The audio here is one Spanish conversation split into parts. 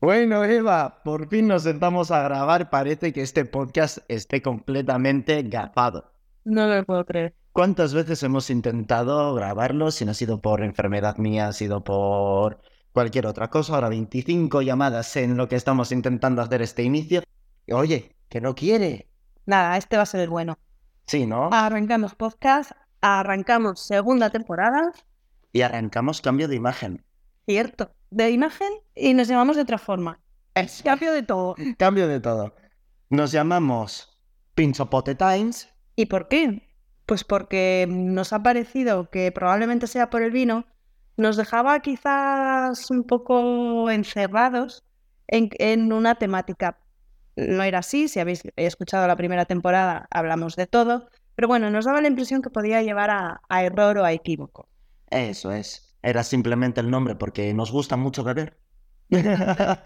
Bueno, Eva, por fin nos sentamos a grabar. Parece que este podcast esté completamente gafado. No lo puedo creer. ¿Cuántas veces hemos intentado grabarlo? Si no ha sido por enfermedad mía, ha sido por cualquier otra cosa. Ahora 25 llamadas en lo que estamos intentando hacer este inicio. Oye, que no quiere. Nada, este va a ser el bueno. Sí, ¿no? Arrancamos podcast, arrancamos segunda temporada, Y arrancamos cambio de imagen. cierto, de imagen y nos llamamos de otra forma. Es Cambio de todo. cambio de todo. Nos llamamos Pinchopote Times. ¿Y por qué? Pues porque nos ha parecido que probablemente sea por el vino, nos dejaba quizás un poco encerrados en, en una temática. No era así, si habéis escuchado la primera temporada hablamos de todo, pero bueno, nos daba la impresión que podía llevar a, a error o a equívoco. Eso es. Era simplemente el nombre porque nos gusta mucho beber.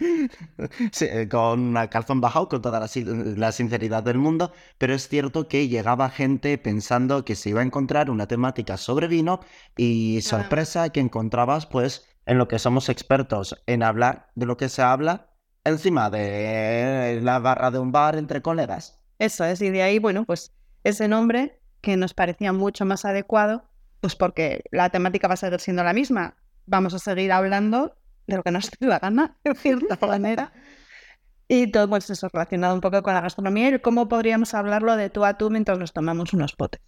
Sí, eh, con calzón bajado, con toda la, la sinceridad del mundo, pero es cierto que llegaba gente pensando que se iba a encontrar una temática sobre vino y sorpresa que encontrabas pues en lo que somos expertos en hablar de lo que se habla encima de la barra de un bar entre colegas. Eso es, y de ahí, bueno, pues ese nombre que nos parecía mucho más adecuado, pues porque la temática va a seguir siendo la misma. Vamos a seguir hablando de lo que nos dé la gana, de cierta manera. Y todo pues, eso relacionado un poco con la gastronomía y cómo podríamos hablarlo de tú a tú mientras nos tomamos unos potes.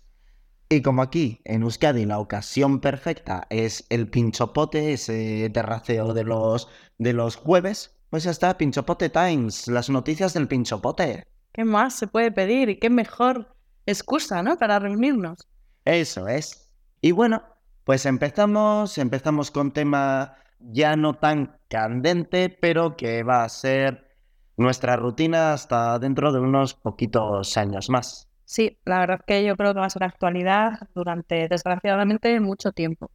Y como aquí en Euskadi la ocasión perfecta es el pinchopote, ese terraceo de los, de los jueves, pues ya está, Pinchopote Times, las noticias del pinchopote. ¿Qué más se puede pedir? Y qué mejor excusa, ¿no? Para reunirnos. Eso es. Y bueno, pues empezamos, empezamos con tema ya no tan candente, pero que va a ser nuestra rutina hasta dentro de unos poquitos años más. Sí, la verdad que yo creo que va a ser actualidad durante, desgraciadamente, mucho tiempo.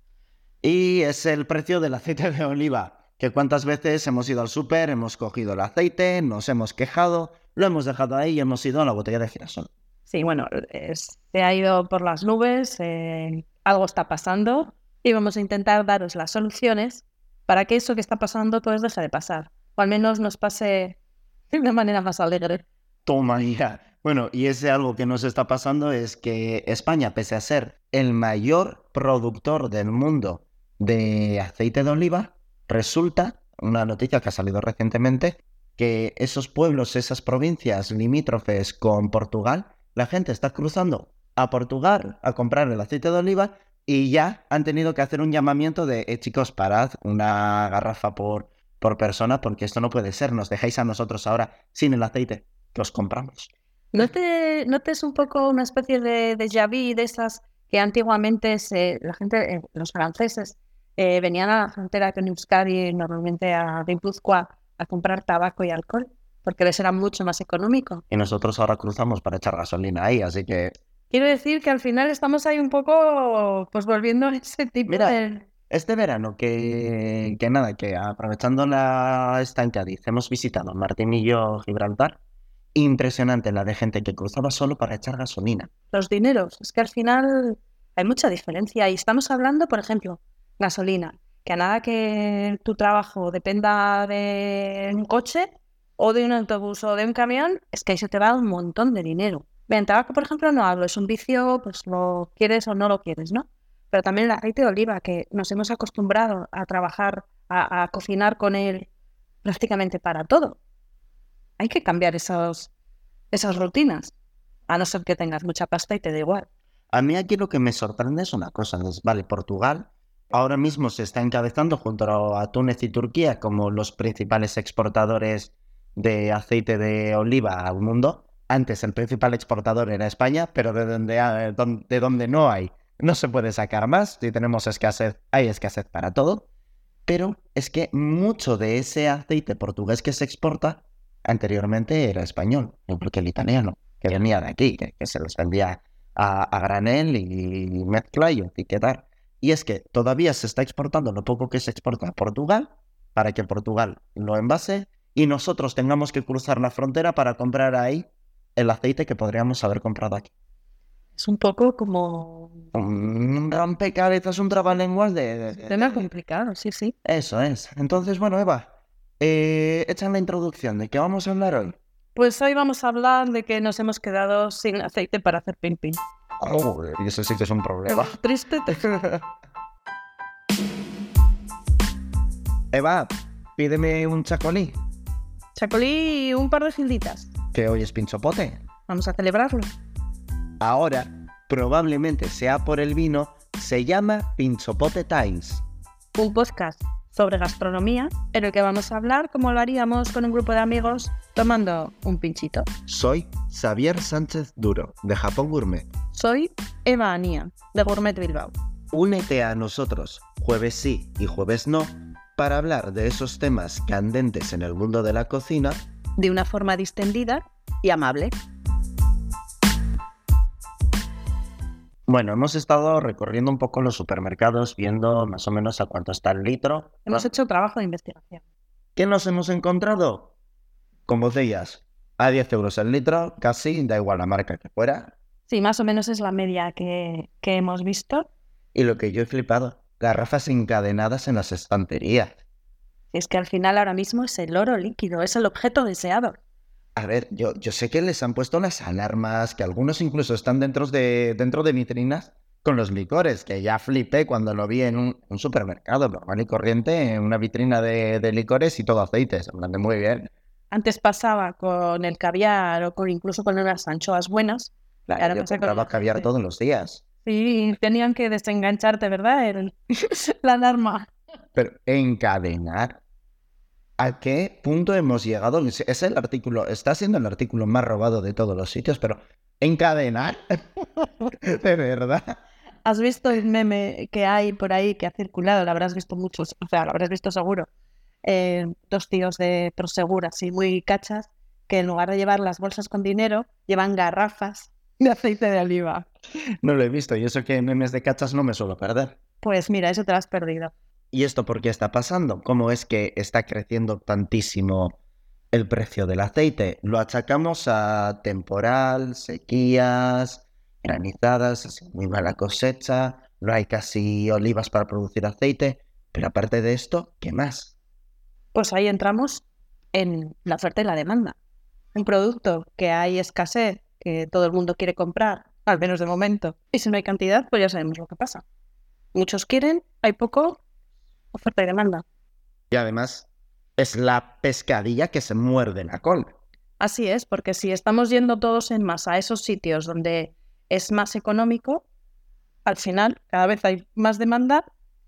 Y es el precio del aceite de oliva. Que cuántas veces hemos ido al súper, hemos cogido el aceite, nos hemos quejado, lo hemos dejado ahí y hemos ido a la botella de girasol. Sí, bueno, es- se ha ido por las nubes, eh, algo está pasando y vamos a intentar daros las soluciones para que eso que está pasando pues deje de pasar, o al menos nos pase de una manera más alegre. Toma ya. Bueno, y ese algo que nos está pasando es que España, pese a ser el mayor productor del mundo de aceite de oliva, resulta, una noticia que ha salido recientemente, que esos pueblos, esas provincias limítrofes con Portugal, la gente está cruzando a Portugal a comprar el aceite de oliva y ya han tenido que hacer un llamamiento de, eh, chicos, parad una garrafa por, por persona porque esto no puede ser, nos dejáis a nosotros ahora sin el aceite que os compramos. ¿No te notes un poco una especie de vu de esas que antiguamente se, la gente, eh, los franceses, eh, venían a la frontera con Euskadi, normalmente a Guipúzcoa, a comprar tabaco y alcohol? Porque les era mucho más económico. Y nosotros ahora cruzamos para echar gasolina ahí, así que Quiero decir que al final estamos ahí un poco, pues volviendo a ese tipo Mira, de... este verano que, que nada, que aprovechando la esta en Cádiz, hemos visitado Martinillo, Gibraltar. Impresionante la de gente que cruzaba solo para echar gasolina. Los dineros. Es que al final hay mucha diferencia. Y estamos hablando, por ejemplo, gasolina. Que a nada que tu trabajo dependa de un coche o de un autobús o de un camión, es que ahí se te va un montón de dinero. Bien, tabaco, por ejemplo, no hablo. Es un vicio, pues lo quieres o no lo quieres, ¿no? Pero también el aceite de oliva, que nos hemos acostumbrado a trabajar, a, cocinar con él prácticamente para todo. Hay que cambiar esos, esas rutinas. A no ser que tengas mucha pasta y te da igual. A mí aquí lo que me sorprende es una cosa, es, vale, Portugal ahora mismo se está encabezando junto a Túnez y Turquía como los principales exportadores de aceite de oliva al mundo. Antes el principal exportador era España, pero de donde, de donde no hay, no se puede sacar más. Si tenemos escasez, hay escasez para todo. Pero es que mucho de ese aceite portugués que se exporta anteriormente era español, igual que el italiano, que venía de aquí, que, que se les vendía a, a granel y mezcla y etiquetar. Y es que todavía se está exportando lo poco que se exporta a Portugal para que Portugal lo envase y nosotros tengamos que cruzar la frontera para comprar ahí el aceite que podríamos haber comprado aquí. Es un poco como Un rompecabezas, un trabalenguas de... de- de- tema complicado, sí, sí. Eso es. Entonces, bueno, Eva, Eh, echan la introducción de qué vamos a hablar hoy. Pues hoy vamos a hablar de que nos hemos quedado sin aceite para hacer pin pin. Oh, y eso sí que es un problema. Triste. Eva, pídeme un chacolí, Chacolí y un par de gilditas. Que hoy es pinchopote. Vamos a celebrarlo. Ahora, probablemente sea por el vino, se llama Pinchopote Times. Un podcast sobre gastronomía en el que vamos a hablar como lo haríamos con un grupo de amigos tomando un pinchito. Soy Xavier Sánchez Duro, de Japón Gourmet. Soy Eva Anía, de Gourmet Bilbao. Únete a nosotros, jueves sí y jueves no, para hablar de esos temas candentes en el mundo de la cocina De una forma distendida y amable. Bueno, hemos estado recorriendo un poco los supermercados, viendo más o menos a cuánto está el litro. Hemos hecho trabajo de investigación. ¿Qué nos hemos encontrado? Con botellas a 10 euros el litro, casi, da igual la marca que fuera. Sí, más o menos es la media que, que hemos visto. Y lo que yo he flipado, garrafas encadenadas en las estanterías. Es que al final ahora mismo es el oro líquido, es el objeto deseado. A ver, yo, yo sé que les han puesto las alarmas, que algunos incluso están dentro de, dentro de vitrinas con los licores, que ya flipé cuando lo vi en un, un supermercado normal y corriente, en una vitrina de, de licores y todo aceites. De muy bien. Antes pasaba con el caviar o con incluso con unas anchoas buenas. Claro, Ahora yo con compraba caviar todos los días. Sí, tenían que desengancharte, ¿verdad? El- la alarma. Pero encadenar. ¿A qué punto hemos llegado? Es el artículo, está siendo el artículo más robado de todos los sitios, pero encadenar. de verdad. ¿Has visto el meme que hay por ahí que ha circulado? Lo habrás visto muchos, o sea, lo habrás visto seguro. Eh, dos tíos de Prosegur, así muy cachas, que en lugar de llevar las bolsas con dinero, llevan garrafas de aceite de oliva. No lo he visto y eso que en memes de cachas no me suelo perder. Pues mira, eso te lo has perdido. ¿Y esto por qué está pasando? ¿Cómo es que está creciendo tantísimo el precio del aceite? Lo achacamos a temporal, sequías, granizadas, muy mala cosecha, no hay casi olivas para producir aceite, pero aparte de esto, ¿qué más? Pues ahí entramos en la oferta y la demanda. Un producto que hay escasez, que todo el mundo quiere comprar, al menos de momento. Y si no hay cantidad, pues ya sabemos lo que pasa. Muchos quieren, hay poco, oferta y demanda. Y además, es la pescadilla que se muerde la cola. Así es, porque si estamos yendo todos en masa a esos sitios donde es más económico, al final cada vez hay más demanda,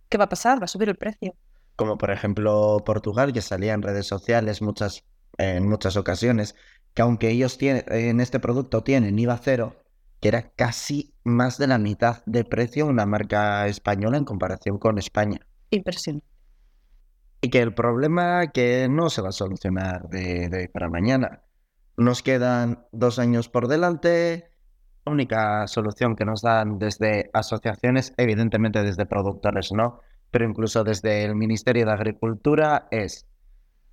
¿qué va a pasar? Va a subir el precio. como por ejemplo Portugal, que salía en redes sociales muchas, en muchas ocasiones, que aunque ellos tienen, en este producto tienen IVA cero, que era casi más de la mitad de precio una marca española en comparación con España. Impresionante. Y que el problema que no se va a solucionar de, de para mañana. Nos quedan dos años por delante. La única solución que nos dan desde asociaciones, evidentemente desde productores no, pero incluso desde el Ministerio de Agricultura es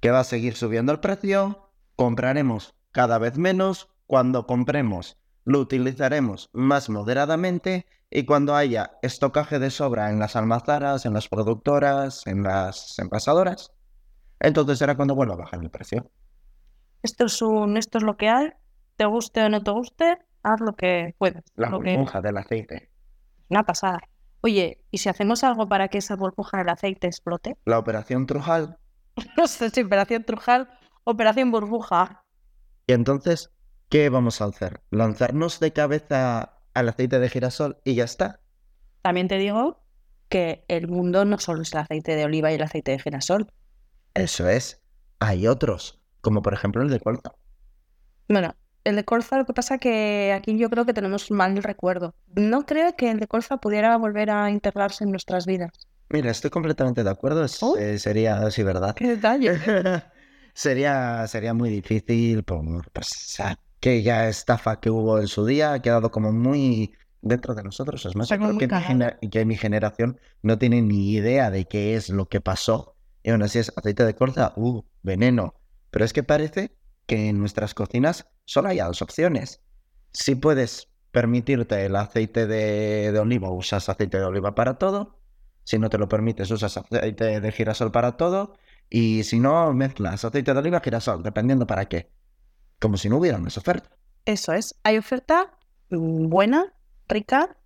que va a seguir subiendo el precio, compraremos cada vez menos, cuando compremos lo utilizaremos más moderadamente y cuando haya estocaje de sobra en las almazaras, en las productoras, en las envasadoras, entonces será cuando vuelva a bajar el precio. Esto es, un, esto es lo que hay, te guste o no te guste, haz lo que puedas. La lo que- burbuja del aceite. Una pasada. Oye, ¿y si hacemos algo para que esa burbuja del aceite explote? La operación Trujal. No sé si operación Trujal, operación burbuja. Y entonces, ¿qué vamos a hacer? ¿Lanzarnos de cabeza al aceite de girasol y ya está? También te digo que el mundo no solo es el aceite de oliva y el aceite de girasol. Eso es. Hay otros, como por ejemplo el de colza. Bueno, el de colza lo que pasa que aquí yo creo que tenemos mal el recuerdo. No creo que el de colza pudiera volver a integrarse en nuestras vidas. Mira, estoy completamente de acuerdo. es- Oh. eh, sería así, ¿verdad? ¡Qué detalle! sería, sería muy difícil por pues, aquella estafa que hubo en su día. Ha quedado como muy dentro de nosotros. Es más, creo que, gener- que mi generación no tiene ni idea de qué es lo que pasó. Y aún así es aceite de colza, uh, veneno. Pero es que parece que en nuestras cocinas solo hay dos opciones. Si puedes permitirte el aceite de, de oliva, usas aceite de oliva para todo. Si no te lo permites, usas aceite de girasol para todo. Y si no, mezclas aceite de oliva, girasol, dependiendo para qué. Como si no hubiera más oferta. Eso es. Hay oferta mm, buena, rica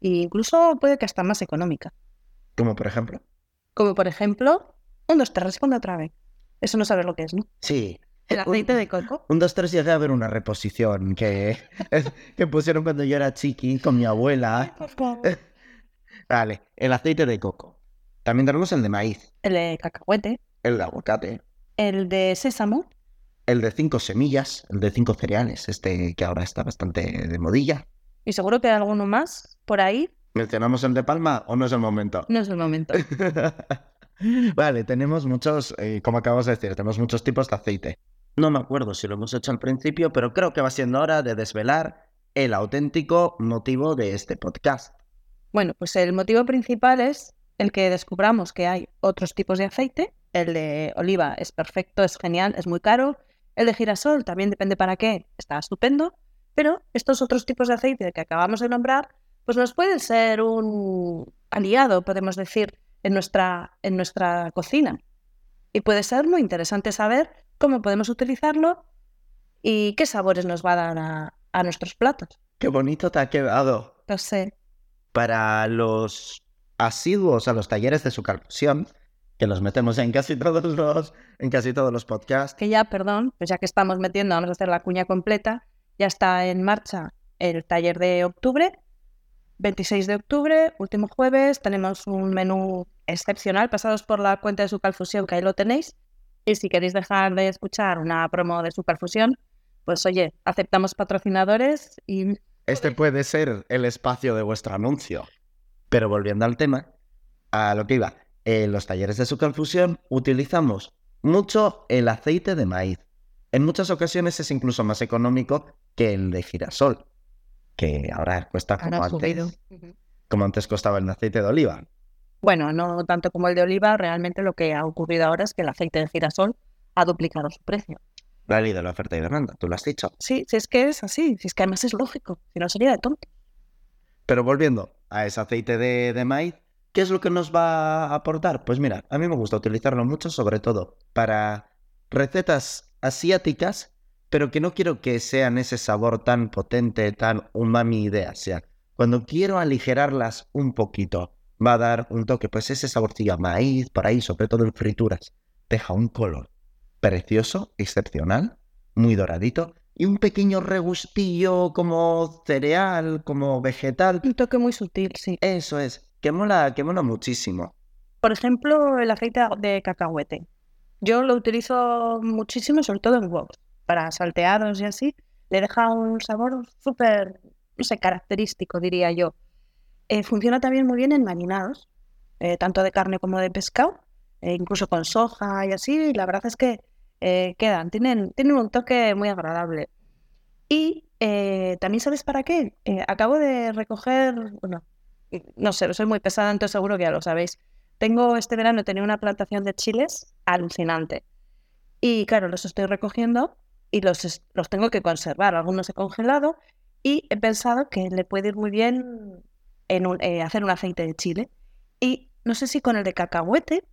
e incluso puede que hasta más económica. Como por ejemplo. Como por ejemplo, un, dos, tres, responde otra vez. Eso no sabes lo que es, ¿no? Sí. El aceite de coco. Un, dos, tres, llegué a ver una reposición que, que pusieron cuando yo era chiqui con mi abuela. Por favor. Vale, el aceite de coco. También tenemos el de maíz, El de cacahuete. el de aguacate, El de sésamo. El de cinco semillas, el de cinco cereales, este que ahora está bastante de modilla. Y seguro que hay alguno más por ahí. ¿Mencionamos el de palma o no es el momento? No es el momento. vale, tenemos muchos, eh, como acabamos de decir, tenemos muchos tipos de aceite. No me acuerdo si lo hemos hecho al principio, pero creo que va siendo hora de desvelar el auténtico motivo de este podcast. Bueno, pues el motivo principal es el que descubramos que hay otros tipos de aceite. El de oliva es perfecto, es genial, es muy caro. El de girasol también depende para qué, está estupendo. Pero estos otros tipos de aceite que acabamos de nombrar, pues nos pueden ser un aliado, podemos decir, en nuestra, en nuestra cocina. Y puede ser muy interesante saber cómo podemos utilizarlo y qué sabores nos va a dar a, a nuestros platos. Qué bonito te ha quedado. No sé, Para los asiduos a los talleres de su que los metemos en casi todos los, en casi todos los podcasts, que ya, perdón, pues ya que estamos metiendo, vamos a hacer la cuña completa, ya está en marcha el taller de octubre, 26 de octubre, último jueves, tenemos un menú excepcional pasados por la cuenta de Superfusión, que ahí lo tenéis, y si queréis dejar de escuchar una promo de Superfusión, pues oye, aceptamos patrocinadores y Este puede ser el espacio de vuestro anuncio. Pero volviendo al tema, a lo que iba, en los talleres de sucalfusión utilizamos mucho el aceite de maíz. En muchas ocasiones es incluso más económico que el de girasol, que ahora cuesta como ahora antes, como antes costaba el aceite de oliva. Bueno, no tanto como el de oliva, realmente lo que ha ocurrido ahora es que el aceite de girasol ha duplicado su precio. La ley de la oferta y demanda, tú lo has dicho. Sí, si es que es así, si es que además es lógico, si no sería de tonto. Pero volviendo a ese aceite de, de maíz, ¿qué es lo que nos va a aportar? Pues mira, a mí me gusta utilizarlo mucho, sobre todo para recetas asiáticas, pero que no quiero que sean ese sabor tan potente, tan umami de Asia. Cuando quiero aligerarlas un poquito, va a dar un toque, pues ese saborcillo a maíz, por ahí, sobre todo en frituras. Deja un color precioso, excepcional, muy doradito, y un pequeño regustillo como cereal, como vegetal. Un toque muy sutil, sí. Eso es, que mola, muchísimo. Por ejemplo, el aceite de cacahuete. Yo lo utilizo muchísimo, sobre todo en huevos, para salteados y así. Le deja un sabor súper, no sé, característico, diría yo. Eh, funciona también muy bien en marinados, eh, tanto de carne como de pescado, eh, incluso con soja y así. la verdad es que eh, quedan, tienen, tienen un toque muy agradable. Y también sabes para qué. Acabo de recoger, bueno, no sé, soy muy pesada, entonces seguro que ya lo sabéis. Tengo este verano tenido una plantación de chiles alucinante. Y claro, los estoy recogiendo y los, los tengo que conservar. Algunos he congelado y he pensado que le puede ir muy bien en eh, hacer un aceite de chile. Y no sé si con el de cacahuete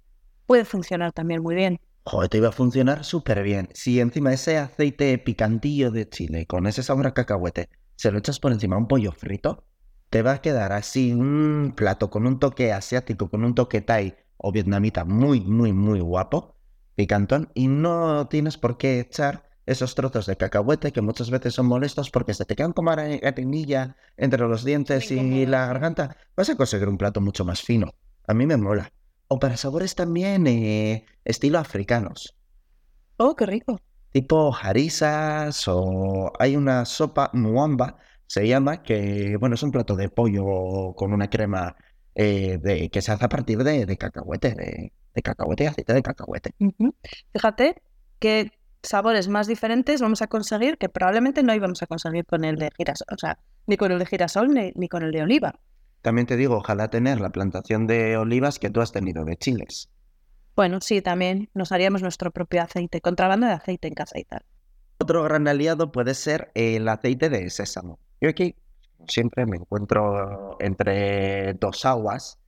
puede funcionar también muy bien. Joder, te iba a funcionar súper bien. Si encima ese aceite picantillo de chile con ese sabor a cacahuete se lo echas por encima a un pollo frito, te va a quedar así un plato con un toque asiático, con un toque thai o vietnamita muy, muy, muy guapo, picantón, y no tienes por qué echar esos trozos de cacahuete que muchas veces son molestos porque se te quedan como arenilla entre los dientes y la garganta. Vas a conseguir un plato mucho más fino. A mí me mola. O para sabores también eh, estilo africanos, Oh, qué rico. tipo harisas o hay una sopa muamba, se llama, que bueno, es un plato de pollo con una crema eh, de, que se hace a partir de, de cacahuete, de, de cacahuete y aceite de cacahuete. Fíjate qué sabores más diferentes vamos a conseguir que probablemente no íbamos a conseguir con el de girasol, o sea, ni con el de girasol ni, ni con el de oliva. También te digo, ojalá tener la plantación de olivas que tú has tenido de chiles. Bueno, sí, también nos haríamos nuestro propio aceite, contrabando de aceite en casa y tal. Otro gran aliado puede ser el aceite de sésamo. Yo aquí siempre me encuentro entre dos aguas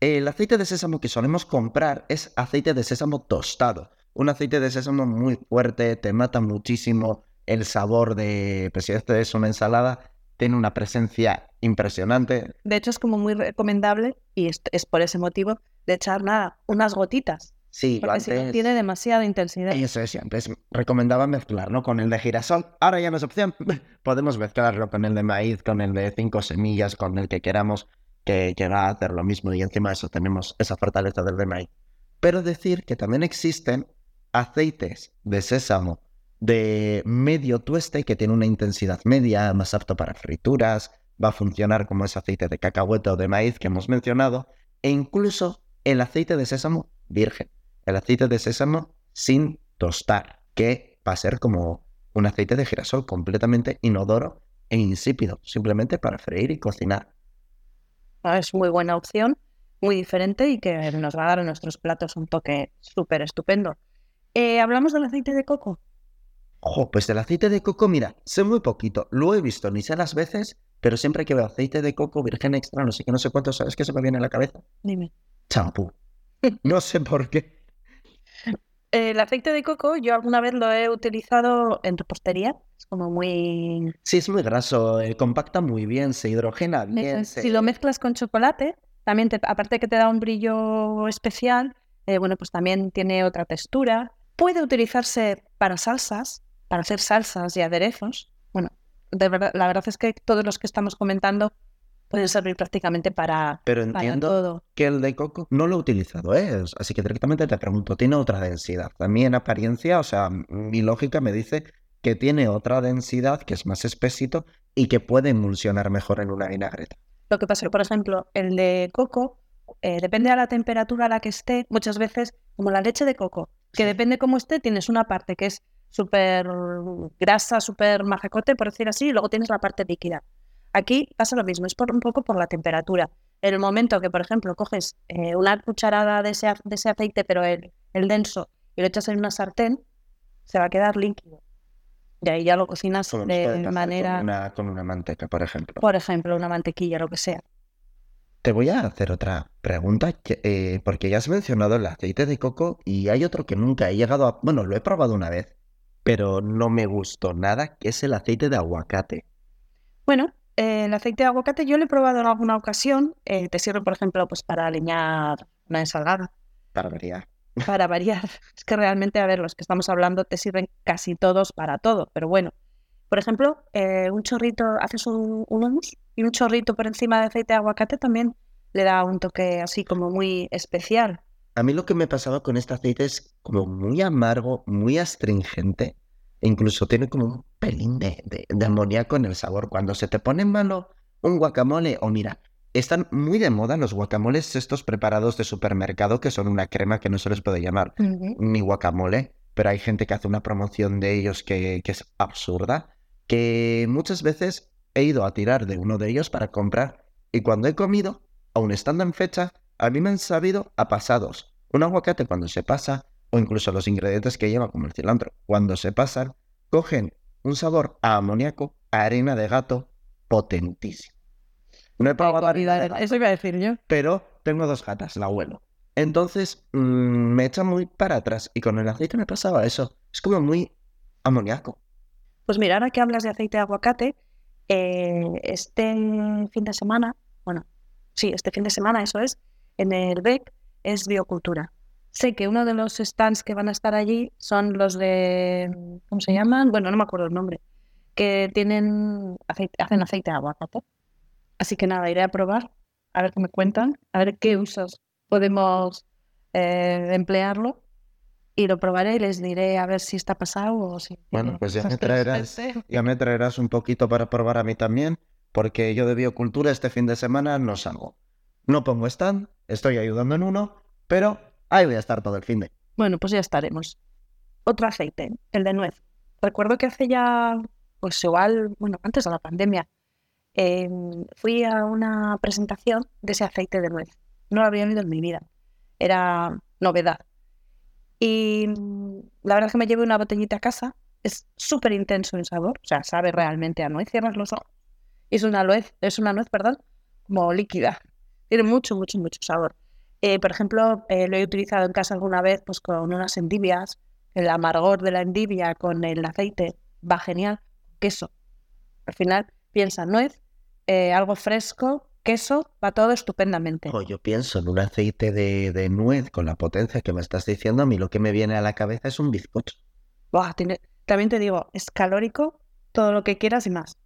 El aceite de sésamo que solemos comprar es aceite de sésamo tostado. Un aceite de sésamo muy fuerte, te mata muchísimo el sabor de, pues si esto es una ensalada, tiene una presencia impresionante. De hecho, es como muy recomendable, y es, por ese motivo, de echar unas gotitas. Sí, Porque si no antes- tiene demasiada intensidad. Eso es, antes recomendaba mezclarlo con el de girasol. Ahora ya no es opción. Podemos mezclarlo con el de maíz, con el de cinco semillas, con el que queramos, que, que va a hacer lo mismo. Y encima de eso tenemos esa fortaleza del de maíz. Pero decir que también existen aceites de sésamo de medio tueste que tiene una intensidad media, más apto para frituras, va a funcionar como ese aceite de cacahuete o de maíz que hemos mencionado, e incluso el aceite de sésamo virgen, el aceite de sésamo sin tostar, que va a ser como un aceite de girasol completamente inodoro e insípido, simplemente para freír y cocinar. Ah, Es muy buena opción, muy diferente y que nos va a dar a nuestros platos un toque súper estupendo. Eh, ¿Hablamos del aceite de coco? Ojo, pues el aceite de coco, mira, sé muy poquito, lo he visto ni sé las veces, pero siempre que veo aceite de coco virgen extra, no sé qué, no sé cuánto, ¿sabes qué se me viene a la cabeza? Dime. Champú. No sé por qué. El aceite de coco yo alguna vez lo he utilizado en repostería. Es como muy... Sí, es muy graso, eh, compacta muy bien, se hidrogena bien. es. se- Si lo mezclas con chocolate, también te- aparte que te da un brillo especial, eh, bueno, pues también tiene otra textura. Puede utilizarse para salsas, para hacer salsas y aderezos. Bueno, de verdad, la verdad es que todos los que estamos comentando pueden servir prácticamente para, Pero para entiendo todo. que el de coco no lo he utilizado, ¿eh? Así que directamente te pregunto, ¿tiene otra densidad? A mí en apariencia, o sea, mi lógica me dice que tiene otra densidad, que es más espesito y que puede emulsionar mejor en una vinagreta. Lo que pasa, por ejemplo, el de coco, eh, depende de la temperatura a la que esté, muchas veces, como la leche de coco, que Sí. depende cómo esté, tienes una parte que es súper grasa, súper majacote, por decir así, y luego tienes la parte líquida. Aquí pasa lo mismo, es por, un poco por la temperatura. En el momento que, por ejemplo, coges eh, una cucharada de ese, a- de ese aceite, pero el, el denso, y lo echas en una sartén, se va a quedar líquido. Y ahí ya lo cocinas de manera, Con una, con una manteca, por ejemplo. por ejemplo, una mantequilla, lo que sea. Te voy a hacer otra pregunta, eh, porque ya has mencionado el aceite de coco y hay otro que nunca he llegado a... Bueno, lo he probado una vez, pero no me gustó nada, que es el aceite de aguacate. Bueno, el aceite de aguacate yo lo he probado en alguna ocasión. eh, te sirve, por ejemplo, pues para aliñar una ensalada, Para variar. para variar. Es que realmente, a ver, los que estamos hablando te sirven casi todos para todo, pero bueno. Por ejemplo, eh, un chorrito, haces un, un hummus y un chorrito por encima de aceite de aguacate también le da un toque así como muy especial. A mí lo que me pasaba con este aceite es como muy amargo, muy astringente, incluso tiene como un pelín de, de, de amoníaco en el sabor. Cuando se te pone en mano un guacamole, o mira, están muy de moda los guacamoles estos preparados de supermercado que son una crema que no se les puede llamar ni guacamole, pero hay gente que hace una promoción de ellos que, que es absurda, que muchas veces he ido a tirar de uno de ellos para comprar y cuando he comido, aun estando en fecha, a mí me han sabido a pasados. Un aguacate cuando se pasa, o incluso los ingredientes que lleva como el cilantro, cuando se pasan, cogen un sabor a amoníaco, a arena de gato, potentísimo. No he probado arena de gato Eso iba a decir yo. pero tengo dos gatas, la abuelo. Entonces mm, me echa muy para atrás y con el aceite me pasaba eso. Es como muy amoníaco. Pues mira, ahora que hablas de aceite de aguacate, eh, este fin de semana, bueno, sí, este fin de semana, eso es, en el BEC es biocultura. Sé que uno de los stands que van a estar allí son los de, ¿cómo se llaman? Bueno, no me acuerdo el nombre, que tienen aceite, hacen aceite de aguacate. Así que nada, iré a probar, a ver qué me cuentan, a ver qué usos podemos eh, emplearlo y lo probaré y les diré a ver si está pasado o si... Bueno, pues ya me traerás, ya me traerás un poquito para probar a mí también, porque yo de biocultura este fin de semana no salgo. No pongo stand, estoy ayudando en uno, pero ahí voy a estar todo el fin de. Bueno, pues ya estaremos. Otro aceite, el de nuez. Recuerdo que hace ya, pues igual, bueno, antes de la pandemia, eh, fui a una presentación de ese aceite de nuez. No lo había oído en mi vida. Era novedad. Y mm, la verdad es que me llevé una botellita a casa. Es súper intenso en sabor, o sea, sabe realmente a nuez. Cierras los ojos. Es una nuez, es una nuez, perdón, como líquida. Tiene mucho, mucho, mucho sabor. Eh, por ejemplo, eh, lo he utilizado en casa alguna vez pues con unas endivias, el amargor de la endivia con el aceite va genial, queso. Al final piensa nuez, eh, algo fresco, queso, va todo estupendamente. Oh, yo pienso en un aceite de, de, nuez con la potencia que me estás diciendo, a mí lo que me viene a la cabeza es un bizcocho. Buah, tiene, también te digo, es calórico, todo lo que quieras y más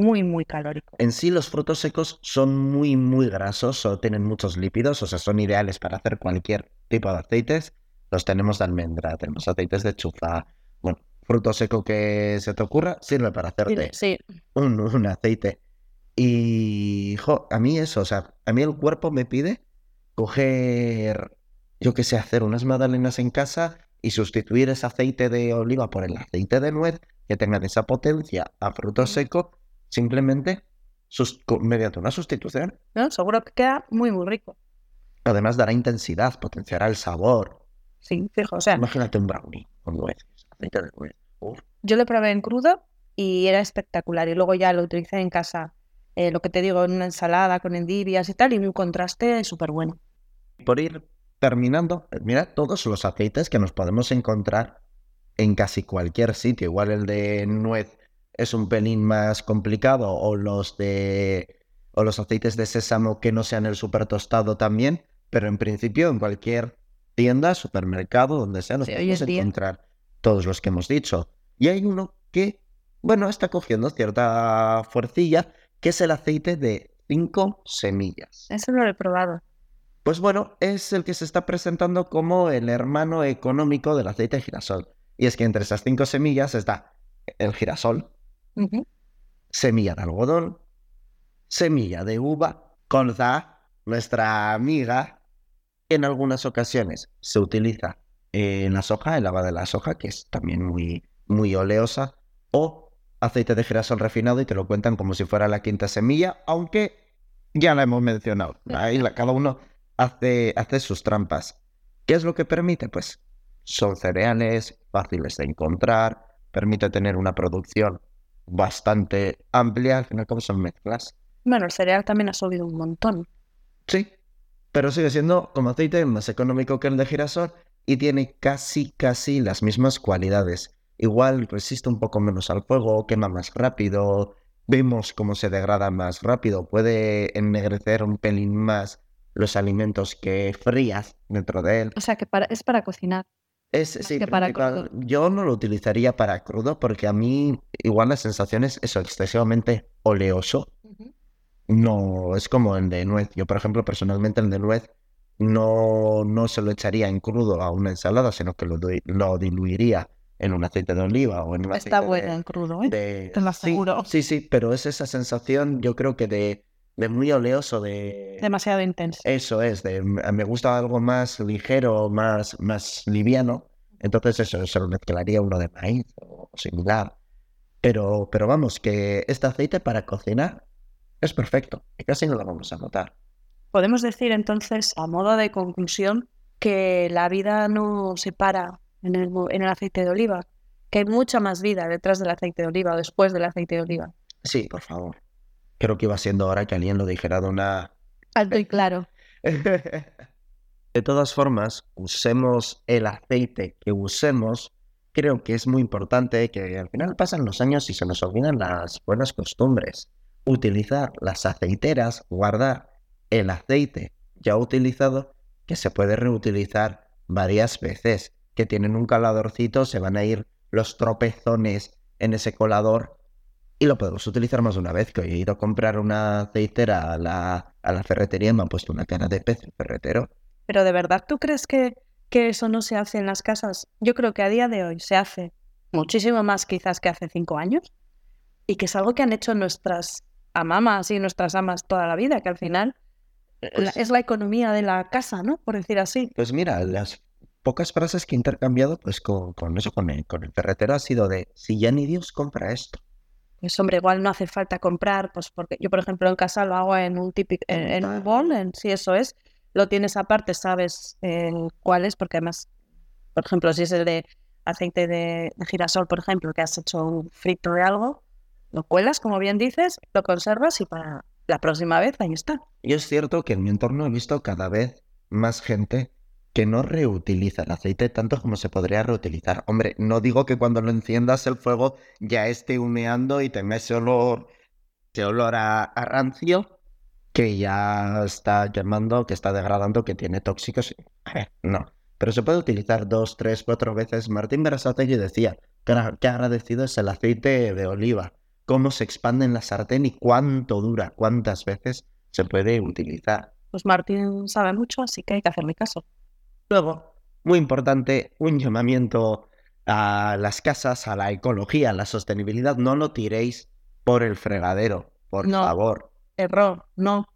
muy, muy calórico. En sí, los frutos secos son muy, muy grasos o tienen muchos lípidos, o sea, son ideales para hacer cualquier tipo de aceites. Los tenemos de almendra, tenemos aceites de chufa. Bueno, fruto seco que se te ocurra sirve para hacerte sí. un, un, aceite. Y, jo, a mí eso, o sea, a mí el cuerpo me pide coger, yo que sé, hacer unas magdalenas en casa y sustituir ese aceite de oliva por el aceite de nuez que tengan esa potencia a fruto seco simplemente mediante una sustitución. ¿No? Seguro que queda muy, muy rico. Además dará intensidad, potenciará el sabor. Sí, fijo, o sea. Imagínate un brownie con nueces, aceite de nuez. Yo lo probé en crudo y era espectacular. Y luego ya lo utilicé en casa, eh, lo que te digo, en una ensalada con endivias y tal, y un contraste súper bueno. Por ir terminando, mira todos los aceites que nos podemos encontrar en casi cualquier sitio. Igual el de nuez es un pelín más complicado o los de o los aceites de sésamo que no sean el super tostado también, pero en principio en cualquier tienda, supermercado, donde sea, nos Sí, podemos encontrar todos los que hemos dicho. Y hay uno que, bueno, está cogiendo cierta fuercilla, que es el aceite de cinco semillas. Eso no lo he probado. Pues bueno, es el que se está presentando como el hermano económico del aceite de girasol. Y es que entre esas cinco semillas está el girasol, Semilla de algodón, semilla de uva, colza, nuestra amiga. En algunas ocasiones se utiliza en la soja, el agua de la soja, que es también muy, muy oleosa, o aceite de girasol refinado y te lo cuentan como si fuera la quinta semilla, aunque ya la hemos mencionado. Cada uno hace sus trampas. ¿Qué es lo que permite? Pues son cereales fáciles de encontrar, permite tener una producción bastante amplia, al final como son mezclas. Bueno, el cereal también ha subido un montón. Sí, pero sigue siendo como aceite más económico que el de girasol y tiene casi, casi las mismas cualidades. Igual resiste un poco menos al fuego, quema más rápido, vemos cómo se degrada más rápido, puede ennegrecer un pelín más los alimentos que frías dentro de él. O sea, que para, es para cocinar. Es, sí, que para principal- crudo. yo no lo utilizaría para crudo porque a mí igual la sensación es eso, excesivamente oleoso. No, es como el de nuez. Yo, por ejemplo, personalmente el de nuez no, no se lo echaría en crudo a una ensalada, sino que lo, lo diluiría en un aceite de oliva o en un Está aceite bueno de- en crudo, ¿eh? de- te lo sí, aseguro. Sí, sí, pero es esa sensación, yo creo que de, de muy oleoso, de... Demasiado intenso. Eso es, de, me gusta algo más ligero, más, más liviano. Entonces eso, se lo mezclaría uno de maíz o similar. Pero, pero vamos, que este aceite para cocinar es perfecto y casi no lo vamos a notar. Podemos decir entonces, a modo de conclusión, que la vida no se para en el, en el aceite de oliva, que hay mucha más vida detrás del aceite de oliva o después del aceite de oliva. Sí, por favor. Creo que iba siendo hora que alguien lo dijera de una... Alto y claro. De todas formas, usemos el aceite que usemos. Creo que es muy importante que al final pasan los años y se nos olvidan las buenas costumbres. Utilizar las aceiteras, guardar el aceite ya utilizado que se puede reutilizar varias veces, que tienen un coladorcito, se van a ir los tropezones en ese colador y lo podemos utilizar más de una vez. Que hoy he ido a comprar una aceitera a la, a la ferretería y me han puesto una cara de pez el ferretero. Pero de verdad, ¿tú crees que, que eso no se hace en las casas? Yo creo que a día de hoy se hace muchísimo más quizás que hace cinco años y que es algo que han hecho nuestras amamas y nuestras amas toda la vida, que al final Pues- es la economía de la casa, ¿no? Por decir así. Pues mira, las pocas frases que he intercambiado pues con, con eso, con el, con el ferretero, ha sido de si ya ni Dios compra esto. Pues hombre, igual no hace falta comprar, pues porque yo, por ejemplo, en casa lo hago en un típico, en, en un bol, en, si eso es, lo tienes aparte, sabes eh, cuál es, porque además, por ejemplo, si es el de aceite de, de girasol, por ejemplo, que has hecho un frito de algo, lo cuelas, como bien dices, lo conservas y para la próxima vez ahí está. Y es cierto que en mi entorno he visto cada vez más gente que no reutiliza el aceite tanto como se podría reutilizar. Hombre, no digo que cuando lo enciendas el fuego ya esté humeando y tenga ese olor, ese olor a, rancio que ya está quemando, que está degradando, que tiene tóxicos. A ver, no. Pero se puede utilizar dos, tres, cuatro veces. Martín Berasategui decía que agradecido es el aceite de oliva, cómo se expande en la sartén y cuánto dura, cuántas veces se puede utilizar. Pues Martín sabe mucho, así que hay que hacerle caso. Luego, muy importante, un llamamiento a las casas, a la ecología, a la sostenibilidad. No lo tiréis por el fregadero, por No. favor. Error, no.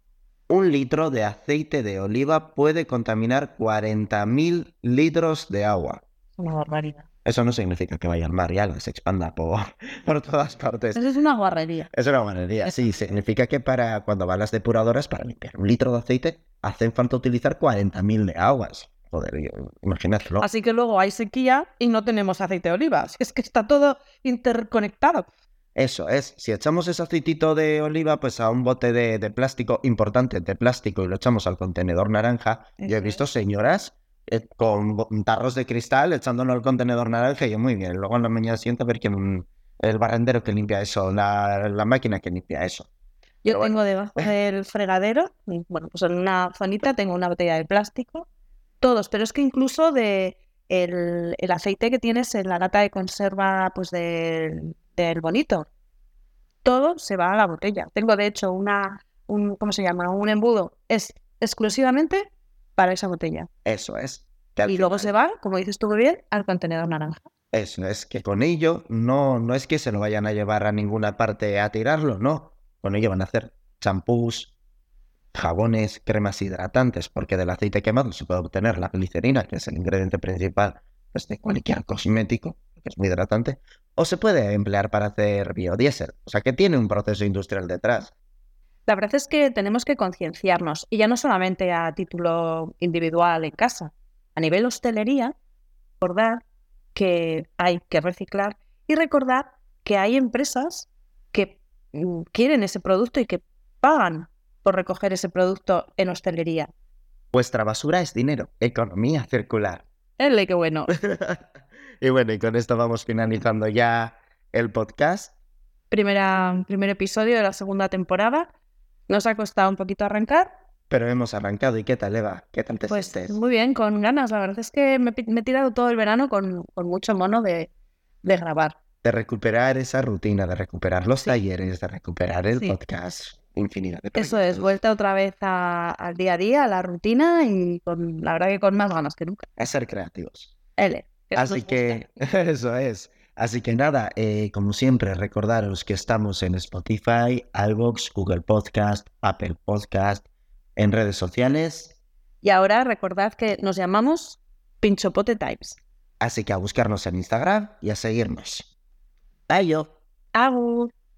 Un litro de aceite de oliva puede contaminar 40.000 litros de agua. Es una barbaridad. Eso no significa que vaya al mar y algo, se expanda por, por todas partes. Eso es una guarrería. Es una guarrería, sí. Significa que para cuando van las depuradoras, para limpiar un litro de aceite, hacen falta utilizar 40.000 de aguas. Joder, imagínatelo. Así que luego hay sequía y no tenemos aceite de oliva. Es que está todo interconectado. Eso es, si echamos ese aceitito de oliva pues a un bote de, de plástico importante de plástico y lo echamos al contenedor naranja, yo he visto señoras eh, con tarros de cristal echándolo al contenedor naranja y yo muy bien, luego en la mañana siguiente a ver quién, el barrendero que limpia eso, la, la máquina que limpia eso. Yo Pero bueno. tengo debajo del fregadero, bueno, pues en una zonita tengo una botella de plástico, todos, pero es que incluso de el, el aceite que tienes en la lata de conserva pues del, del bonito, todo se va a la botella. Tengo de hecho una, un, ¿cómo se llama? Un embudo, es exclusivamente para esa botella. Eso es. Y luego se va, como dices tú muy bien, al contenedor naranja. Eso es que con ello no, no es que se lo vayan a llevar a ninguna parte a tirarlo, no. Con ello van a hacer champús, jabones, cremas hidratantes, porque del aceite quemado se puede obtener la glicerina, que es el ingrediente principal pues, de cualquier cosmético, que es muy hidratante, o se puede emplear para hacer biodiesel, o sea que tiene un proceso industrial detrás. La verdad es que tenemos que concienciarnos, y ya no solamente a título individual en casa, a nivel hostelería, recordar que hay que reciclar y recordar que hay empresas que mm, quieren ese producto y que pagan por recoger ese producto en hostelería. Vuestra basura es dinero, economía circular. ¡Ele, qué bueno! y bueno, y con esto vamos finalizando ya el podcast. Primera, primer episodio de la segunda temporada. Nos ha costado un poquito arrancar, Pero hemos arrancado. ¿Y qué tal, Eva? ¿Qué tal te Pues sientes? muy bien, con ganas. La verdad es que me, he pi- me he tirado todo el verano con, con mucho mono de, de grabar. De recuperar esa rutina, de recuperar los Sí. talleres, de recuperar el Sí. podcast. Infinidad de Eso es, proyectos. vuelta otra vez a- al día a día, a la rutina y con, la verdad que con más ganas que nunca. A ser creativos. L. que Así que, eso es. Así que nada, eh, como siempre, recordaros que estamos en Spotify, iVoox, Google Podcast, Apple Podcast, en redes sociales. Y ahora recordad que nos llamamos Pinchopote Times. Así que a buscarnos en Instagram y a seguirnos. Bye, yo.